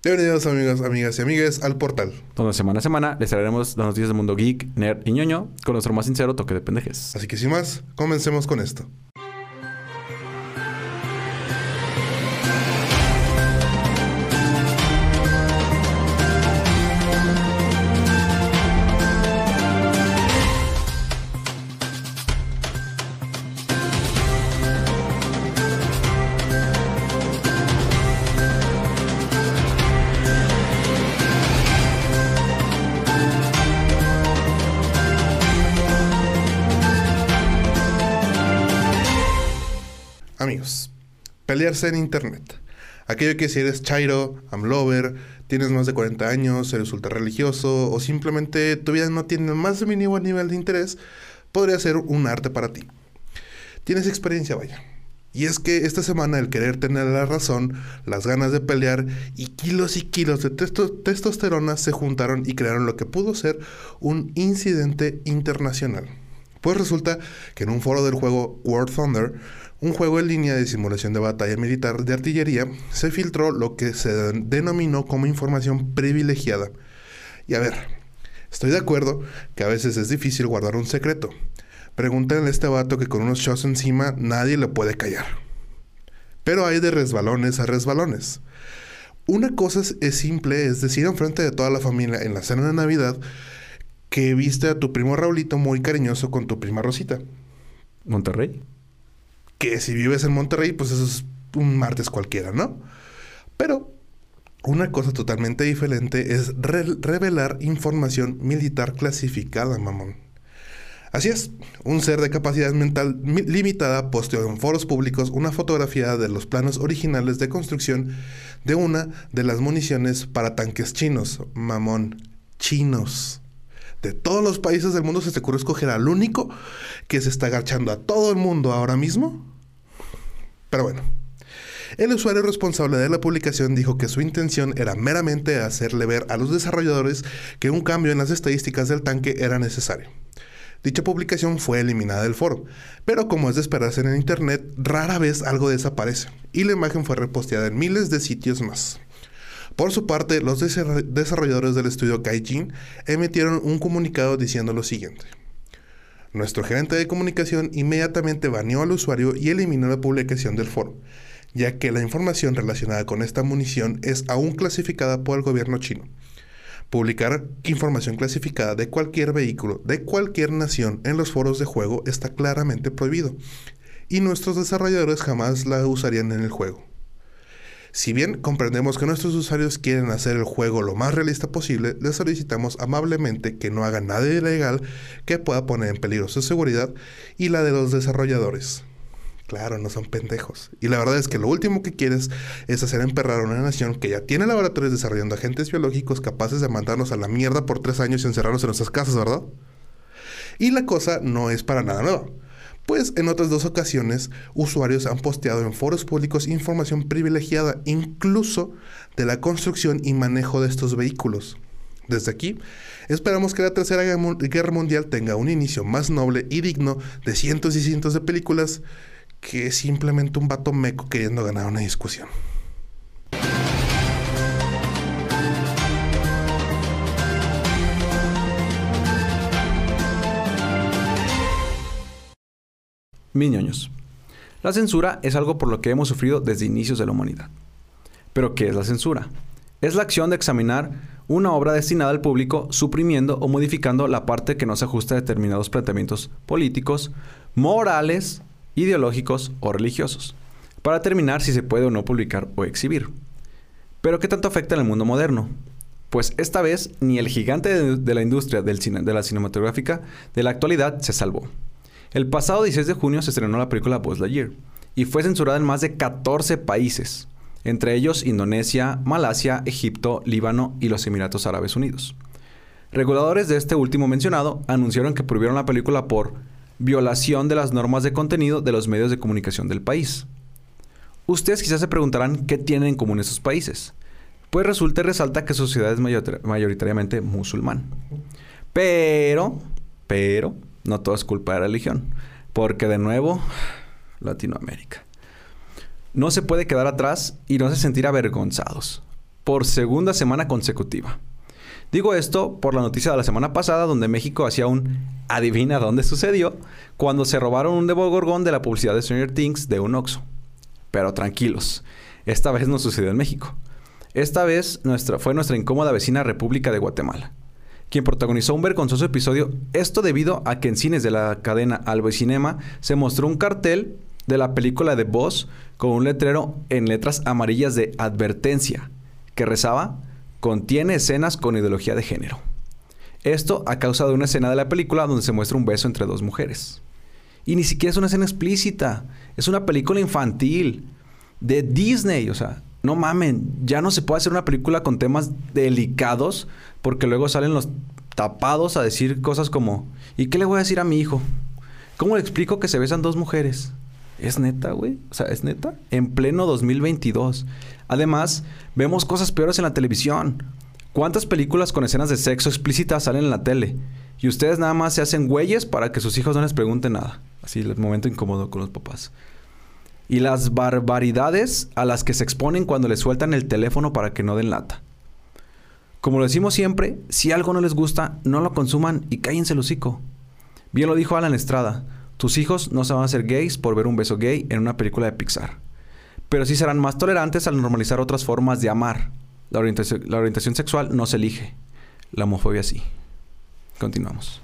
Bienvenidos amigos, amigas y amigues al portal. Donde semana a semana les traeremos las noticias del mundo geek, nerd y ñoño con nuestro más sincero toque de pendejes. Así que sin más, comencemos con esto. Amigos, pelearse en internet. Aquello que si eres chairo, amlover, tienes más de 40 años, eres ultra religioso o simplemente tu vida no tiene más mínimo nivel de interés, podría ser un arte para ti. Tienes experiencia, vaya. Y es que esta semana el querer tener la razón, las ganas de pelear y kilos y kilos de testo testosterona se juntaron y crearon lo que pudo ser un incidente internacional. Pues resulta que en un foro del juego War Thunder, un juego en línea de simulación de batalla militar de artillería, se filtró lo que se denominó como información privilegiada. Y a ver, estoy de acuerdo que a veces es difícil guardar un secreto. Pregúntenle a este vato que con unos shots encima nadie le puede callar. Pero hay de resbalones a resbalones. Una cosa es simple, es decir, enfrente de toda la familia en la cena de Navidad, que viste a tu primo Raulito muy cariñoso con tu prima Rosita. ¿Monterrey? Que si vives en Monterrey, pues eso es un martes cualquiera, ¿no? Pero una cosa totalmente diferente es re revelar información militar clasificada, mamón. Así es, un ser de capacidad mental limitada posteó en foros públicos una fotografía de los planos originales de construcción de una de las municiones para tanques chinos, mamón, chinos de todos los países del mundo se te ocurre escoger al único que se está agachando a todo el mundo ahora mismo? Pero bueno, el usuario responsable de la publicación dijo que su intención era meramente hacerle ver a los desarrolladores que un cambio en las estadísticas del tanque era necesario. Dicha publicación fue eliminada del foro, pero como es de esperarse en el Internet, rara vez algo desaparece, y la imagen fue reposteada en miles de sitios más. Por su parte, los desarrolladores del estudio Kaijin emitieron un comunicado diciendo lo siguiente. Nuestro gerente de comunicación inmediatamente baneó al usuario y eliminó la publicación del foro, ya que la información relacionada con esta munición es aún clasificada por el gobierno chino. Publicar información clasificada de cualquier vehículo de cualquier nación en los foros de juego está claramente prohibido, y nuestros desarrolladores jamás la usarían en el juego. Si bien comprendemos que nuestros usuarios quieren hacer el juego lo más realista posible, les solicitamos amablemente que no hagan nada ilegal que pueda poner en peligro su seguridad y la de los desarrolladores. Claro, no son pendejos. Y la verdad es que lo último que quieres es hacer emperrar a una nación que ya tiene laboratorios desarrollando agentes biológicos capaces de mandarnos a la mierda por tres años y encerrarnos en nuestras casas, ¿verdad? Y la cosa no es para nada nueva pues en otras dos ocasiones usuarios han posteado en foros públicos información privilegiada, incluso de la construcción y manejo de estos vehículos. Desde aquí, esperamos que la Tercera Guerra Mundial tenga un inicio más noble y digno de cientos y cientos de películas que simplemente un vato meco queriendo ganar una discusión. Mis La censura es algo por lo que hemos sufrido desde inicios de la humanidad. Pero ¿qué es la censura? Es la acción de examinar una obra destinada al público suprimiendo o modificando la parte que no se ajusta a determinados planteamientos políticos, morales, ideológicos o religiosos, para determinar si se puede o no publicar o exhibir. Pero ¿qué tanto afecta en el mundo moderno? Pues esta vez ni el gigante de, la industria de la cinematográfica de la actualidad se salvó. El pasado 16 de junio se estrenó la película Buzz Lightyear y fue censurada en más de 14 países, entre ellos Indonesia, Malasia, Egipto, Líbano y los Emiratos Árabes Unidos. Reguladores de este último mencionado anunciaron que prohibieron la película por violación de las normas de contenido de los medios de comunicación del país. Ustedes quizás se preguntarán qué tienen en común esos países. Pues resulta y resalta que su sociedad es mayoritariamente musulmán. Pero, pero, no todo es culpa de religión. Porque de nuevo, Latinoamérica. No se puede quedar atrás y no se sentir avergonzados. por segunda semana consecutiva. Digo esto por la noticia de la semana pasada donde México hacía un adivina dónde sucedió cuando se robaron un Gorgón de la publicidad de Stranger Things de un Oxxo. Pero tranquilos, esta vez no sucedió en México. Esta vez nuestra, fue nuestra incómoda vecina República de Guatemala, quien protagonizó un vergonzoso episodio, esto debido a que en cines de la cadena Albo y Cinema se mostró un cartel de la película de Boss con un letrero en letras amarillas de advertencia que rezaba contiene escenas con ideología de género. Esto a causa de una escena de la película donde se muestra un beso entre dos mujeres. Y ni siquiera es una escena explícita, es una película infantil de Disney, o sea, no mamen, ya no se puede hacer una película con temas delicados porque luego salen los tapados a decir cosas como, ¿y qué le voy a decir a mi hijo? ¿Cómo le explico que se besan dos mujeres? ¿Es neta, güey? O sea, ¿es neta? En pleno 2022. Además, vemos cosas peores en la televisión. ¿Cuántas películas con escenas de sexo explícitas salen en la tele? Y ustedes nada más se hacen güeyes para que sus hijos no les pregunten nada. Así, el momento incómodo con los papás. Y las barbaridades a las que se exponen cuando les sueltan el teléfono para que no den lata. Como lo decimos siempre, si algo no les gusta, no lo consuman y cállense el hocico. Bien lo dijo Alan Estrada. Tus hijos no se van a hacer gays por ver un beso gay en una película de Pixar. Pero sí serán más tolerantes al normalizar otras formas de amar. La orientación, la orientación sexual no se elige. La homofobia sí. Continuamos.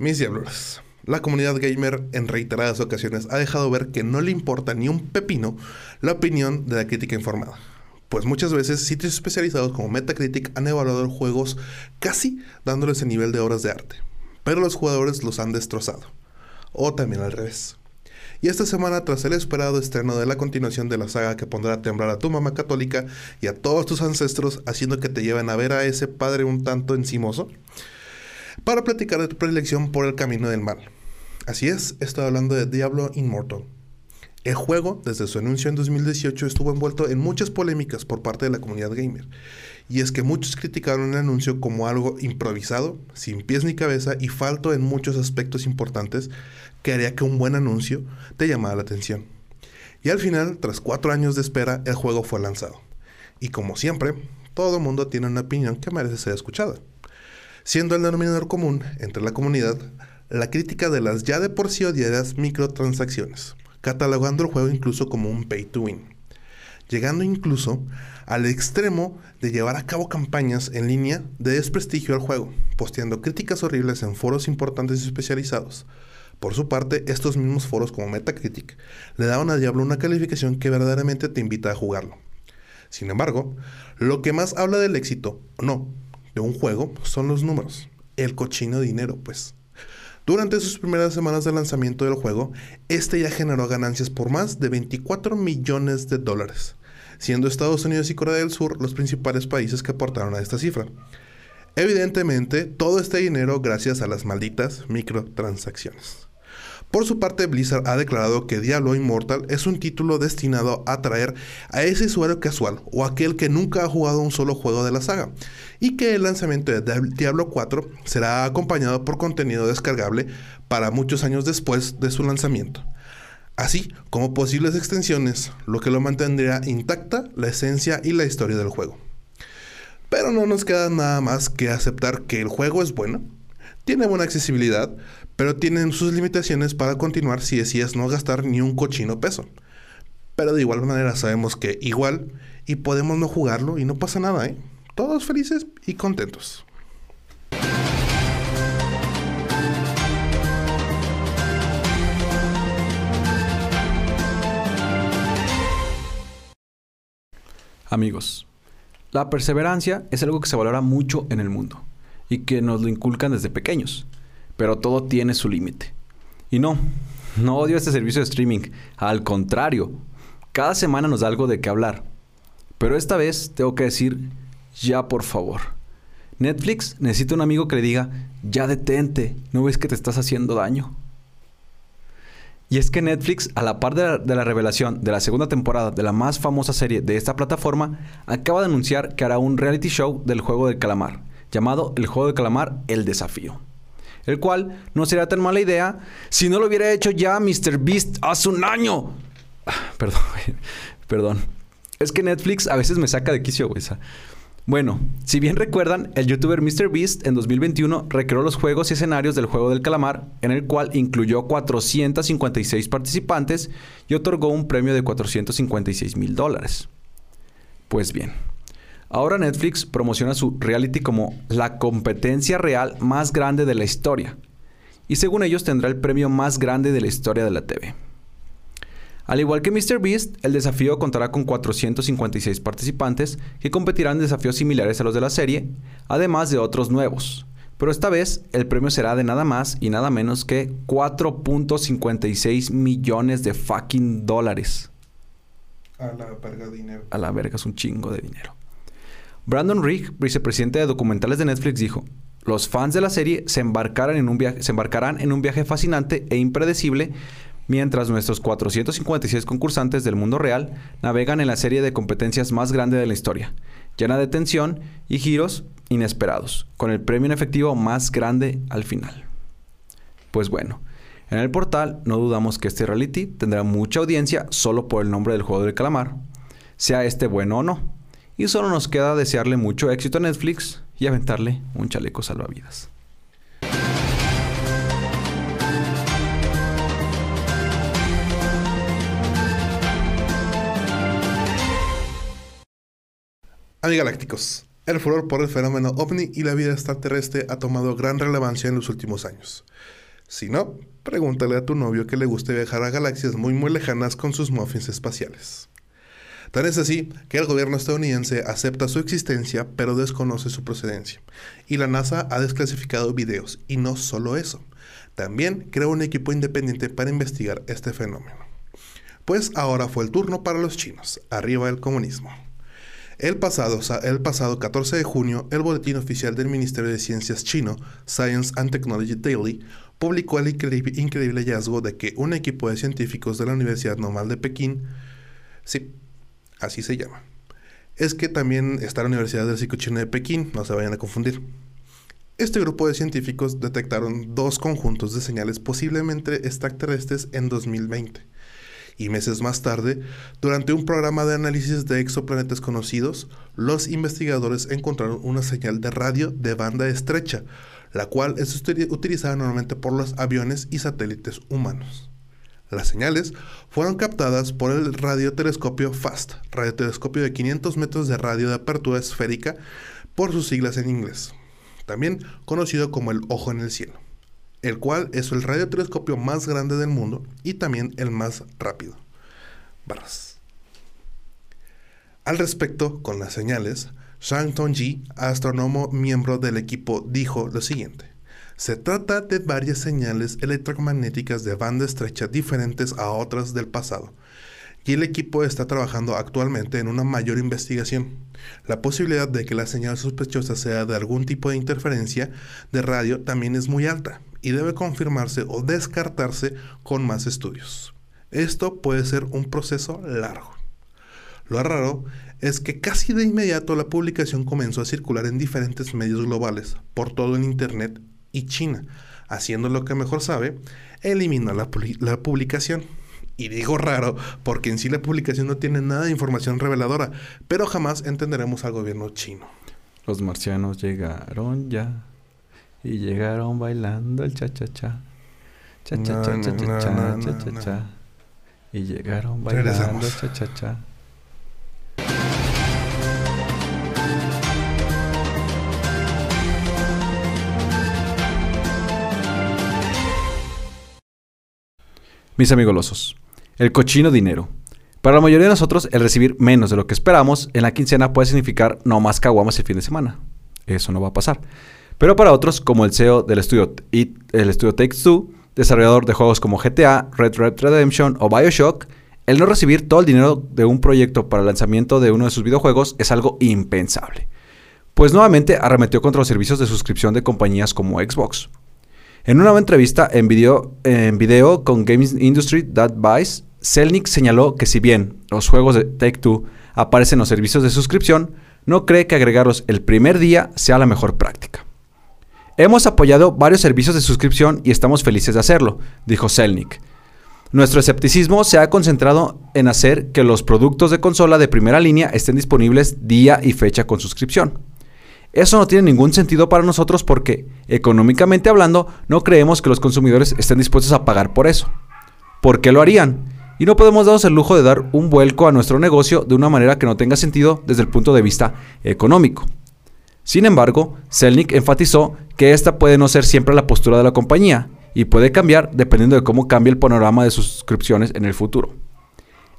Mis diablos. La comunidad gamer en reiteradas ocasiones ha dejado ver que no le importa ni un pepino la opinión de la crítica informada. Pues muchas veces sitios especializados como Metacritic han evaluado juegos casi dándoles el nivel de obras de arte, pero los jugadores los han destrozado. O también al revés. Y esta semana, tras el esperado estreno de la continuación de la saga que pondrá a temblar a tu mamá católica y a todos tus ancestros, haciendo que te lleven a ver a ese padre un tanto encimoso, para platicar de tu predilección por el camino del mal. Así es, estoy hablando de Diablo Immortal. El juego, desde su anuncio en 2018, estuvo envuelto en muchas polémicas por parte de la comunidad gamer. Y es que muchos criticaron el anuncio como algo improvisado, sin pies ni cabeza y falto en muchos aspectos importantes que haría que un buen anuncio te llamara la atención. Y al final, tras cuatro años de espera, el juego fue lanzado. Y como siempre, todo el mundo tiene una opinión que merece ser escuchada. Siendo el denominador común entre la comunidad la crítica de las ya de por sí odiadas microtransacciones, catalogando el juego incluso como un pay to win, llegando incluso al extremo de llevar a cabo campañas en línea de desprestigio al juego, posteando críticas horribles en foros importantes y especializados. Por su parte, estos mismos foros como Metacritic le daban a Diablo una calificación que verdaderamente te invita a jugarlo. Sin embargo, lo que más habla del éxito, no, un juego son los números, el cochino dinero, pues. Durante sus primeras semanas de lanzamiento del juego, este ya generó ganancias por más de 24 millones de dólares, siendo Estados Unidos y Corea del Sur los principales países que aportaron a esta cifra. Evidentemente, todo este dinero gracias a las malditas microtransacciones. Por su parte, Blizzard ha declarado que Diablo Immortal es un título destinado a atraer a ese usuario casual o aquel que nunca ha jugado un solo juego de la saga, y que el lanzamiento de Diablo 4 será acompañado por contenido descargable para muchos años después de su lanzamiento, así como posibles extensiones, lo que lo mantendría intacta la esencia y la historia del juego. Pero no nos queda nada más que aceptar que el juego es bueno, tiene buena accesibilidad, pero tienen sus limitaciones para continuar si decides no gastar ni un cochino peso. Pero de igual manera sabemos que igual y podemos no jugarlo y no pasa nada, ¿eh? Todos felices y contentos. Amigos, la perseverancia es algo que se valora mucho en el mundo y que nos lo inculcan desde pequeños, pero todo tiene su límite. Y no, no odio este servicio de streaming, al contrario, cada semana nos da algo de qué hablar. Pero esta vez tengo que decir, ya por favor. Netflix necesita un amigo que le diga, ya detente, ¿no ves que te estás haciendo daño? Y es que Netflix, a la par de la, revelación de la segunda temporada de la más famosa serie de esta plataforma, acaba de anunciar que hará un reality show del juego del calamar, llamado El Juego de Calamar El Desafío. el cual no sería tan mala idea si no lo hubiera hecho ya Mr. Beast hace un año. Ah, perdón, perdón. Es que Netflix a veces me saca de quicio, güey. Bueno, si bien recuerdan, el youtuber MrBeast en 2021 recreó los juegos y escenarios del juego del calamar, en el cual incluyó 456 participantes y otorgó un premio de 456 mil dólares. Pues bien, ahora Netflix promociona su reality como la competencia real más grande de la historia, y según ellos tendrá el premio más grande de la historia de la TV. Al igual que MrBeast, el desafío contará con 456 participantes que competirán en desafíos similares a los de la serie, además de otros nuevos. Pero esta vez el premio será de nada más y nada menos que 4.56 millones de fucking dólares. A la verga dinero. A la verga es un chingo de dinero. Brandon Rigg, vicepresidente de documentales de Netflix, dijo: Los fans de la serie se, embarcarán en un viaje, fascinante e impredecible mientras nuestros 456 concursantes del mundo real navegan en la serie de competencias más grande de la historia, llena de tensión y giros inesperados, con el premio en efectivo más grande al final. Pues bueno, en el portal no dudamos que este reality tendrá mucha audiencia solo por el nombre del juego del calamar, sea este bueno o no, y solo nos queda desearle mucho éxito a Netflix y aventarle un chaleco salvavidas. Galácticos. El furor por el fenómeno ovni y la vida extraterrestre ha tomado gran relevancia en los últimos años. Si no, pregúntale a tu novio que le guste viajar a galaxias muy muy lejanas con sus muffins espaciales. Tan es así que el gobierno estadounidense acepta su existencia pero desconoce su procedencia. Y la NASA ha desclasificado videos. Y no solo eso, también creó un equipo independiente para investigar este fenómeno. Pues ahora fue el turno para los chinos. Arriba el comunismo. El pasado, el pasado 14 de junio, el boletín oficial del Ministerio de Ciencias chino, Science and Technology Daily, publicó el increíble, hallazgo de que un equipo de científicos de la Universidad Normal de Pekín, sí, así se llama, es que también está la Universidad del Chino de Pekín, no se vayan a confundir. Este grupo de científicos detectaron dos conjuntos de señales posiblemente extraterrestres en 2020 y meses más tarde, durante un programa de análisis de exoplanetas conocidos, los investigadores encontraron una señal de radio de banda estrecha, la cual es utilizada normalmente por los aviones y satélites humanos. Las señales fueron captadas por el radiotelescopio FAST, radiotelescopio de 500 metros de radio de apertura esférica, por sus siglas en inglés, también conocido como el ojo en el cielo el cual es el radiotelescopio más grande del mundo y también el más rápido. Al respecto, con las señales, Shang Tongji, astrónomo miembro del equipo, dijo lo siguiente. Se trata de varias señales electromagnéticas de banda estrecha diferentes a otras del pasado, y el equipo está trabajando actualmente en una mayor investigación. La posibilidad de que la señal sospechosa sea de algún tipo de interferencia de radio también es muy alta, y debe confirmarse o descartarse con más estudios. Esto puede ser un proceso largo. Lo raro es que casi de inmediato la publicación comenzó a circular en diferentes medios globales, por todo el Internet y China, haciendo lo que mejor sabe, eliminó la, la publicación. Y digo raro porque en sí la publicación no tiene nada de información reveladora, pero jamás entenderemos al gobierno chino. Los marcianos llegaron ya. Y llegaron bailando el cha-cha-cha. Cha-cha-cha-cha-cha, cha-cha-cha. Y llegaron bailando el cha-cha-cha. Mis amigos losos, el cochino dinero. Para la mayoría de nosotros, el recibir menos de lo que esperamos en la quincena puede significar no más caguamas el fin de semana. Eso no va a pasar. Pero para otros, como el CEO del estudio, el estudio Takes-Two, desarrollador de juegos como GTA, Red Red Redemption o Bioshock, el no recibir todo el dinero de un proyecto para el lanzamiento de uno de sus videojuegos es algo impensable. Pues nuevamente arremetió contra los servicios de suscripción de compañías como Xbox. En una nueva entrevista en video, con Games Industry Selnick señaló que si bien los juegos de Take-Two aparecen en los servicios de suscripción, no cree que agregarlos el primer día sea la mejor práctica. Hemos apoyado varios servicios de suscripción y estamos felices de hacerlo, dijo Selnick. Nuestro escepticismo se ha concentrado en hacer que los productos de consola de primera línea estén disponibles día y fecha con suscripción. Eso no tiene ningún sentido para nosotros porque, económicamente hablando, no creemos que los consumidores estén dispuestos a pagar por eso. ¿Por qué lo harían? Y no podemos darnos el lujo de dar un vuelco a nuestro negocio de una manera que no tenga sentido desde el punto de vista económico. Sin embargo, Selnick enfatizó que esta puede no ser siempre la postura de la compañía y puede cambiar dependiendo de cómo cambie el panorama de suscripciones en el futuro.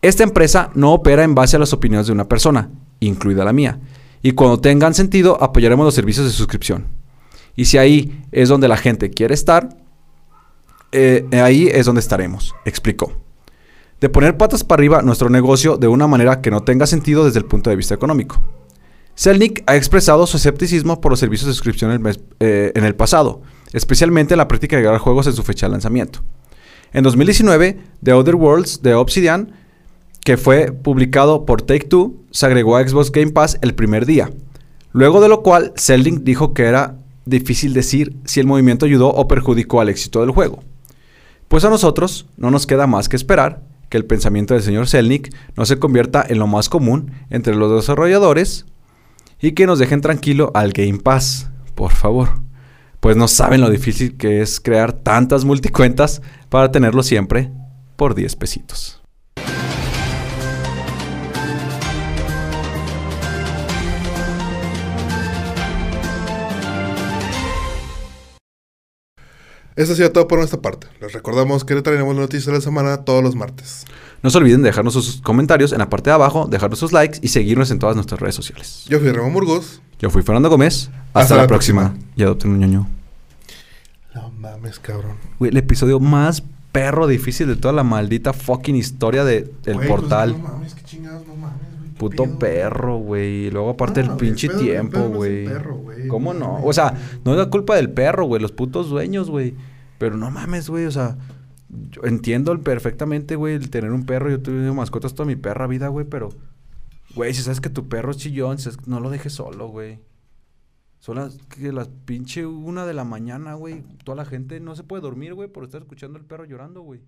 Esta empresa no opera en base a las opiniones de una persona, incluida la mía, y cuando tengan sentido apoyaremos los servicios de suscripción. Y si ahí es donde la gente quiere estar, eh, ahí es donde estaremos, explicó. De poner patas para arriba nuestro negocio de una manera que no tenga sentido desde el punto de vista económico. Selnick ha expresado su escepticismo por los servicios de suscripción eh, en el pasado, especialmente en la práctica de grabar juegos en su fecha de lanzamiento. En 2019, The Other Worlds de Obsidian, que fue publicado por Take Two, se agregó a Xbox Game Pass el primer día. Luego de lo cual, Selnick dijo que era difícil decir si el movimiento ayudó o perjudicó al éxito del juego. Pues a nosotros no nos queda más que esperar que el pensamiento del señor Selnick no se convierta en lo más común entre los desarrolladores y que nos dejen tranquilo al Game Pass, por favor. Pues no saben lo difícil que es crear tantas multicuentas para tenerlo siempre por 10 pesitos. Eso ha sido todo por nuestra parte. Les recordamos que le traeremos las noticias de la semana todos los martes. No se olviden de dejarnos sus comentarios en la parte de abajo, dejarnos sus likes y seguirnos en todas nuestras redes sociales. Yo fui Ramón Burgos. Yo fui Fernando Gómez. Hasta, Hasta la, la próxima. próxima. Y adopten un ñoño. No mames, cabrón. Güey, el episodio más perro difícil de toda la maldita fucking historia de, del Güey, portal. Pues, no mames, qué chingados, no mames, güey. qué Puto pedo. perro, güey. Luego aparte No, el pinche el pedo- el tiempo, no güey. ¿Cómo No. O sea, no es la culpa del perro, güey. Los putos dueños, güey. Pero no mames, güey. O sea, yo entiendo perfectamente, güey, el tener un perro. Yo tuve mascotas toda mi perra vida, güey. Pero, güey, si sabes que tu perro es chillón, si sabes que no lo dejes solo, güey. Son las que las pinche una de la mañana, güey. Toda la gente no se puede dormir, güey, por estar escuchando al perro llorando, güey.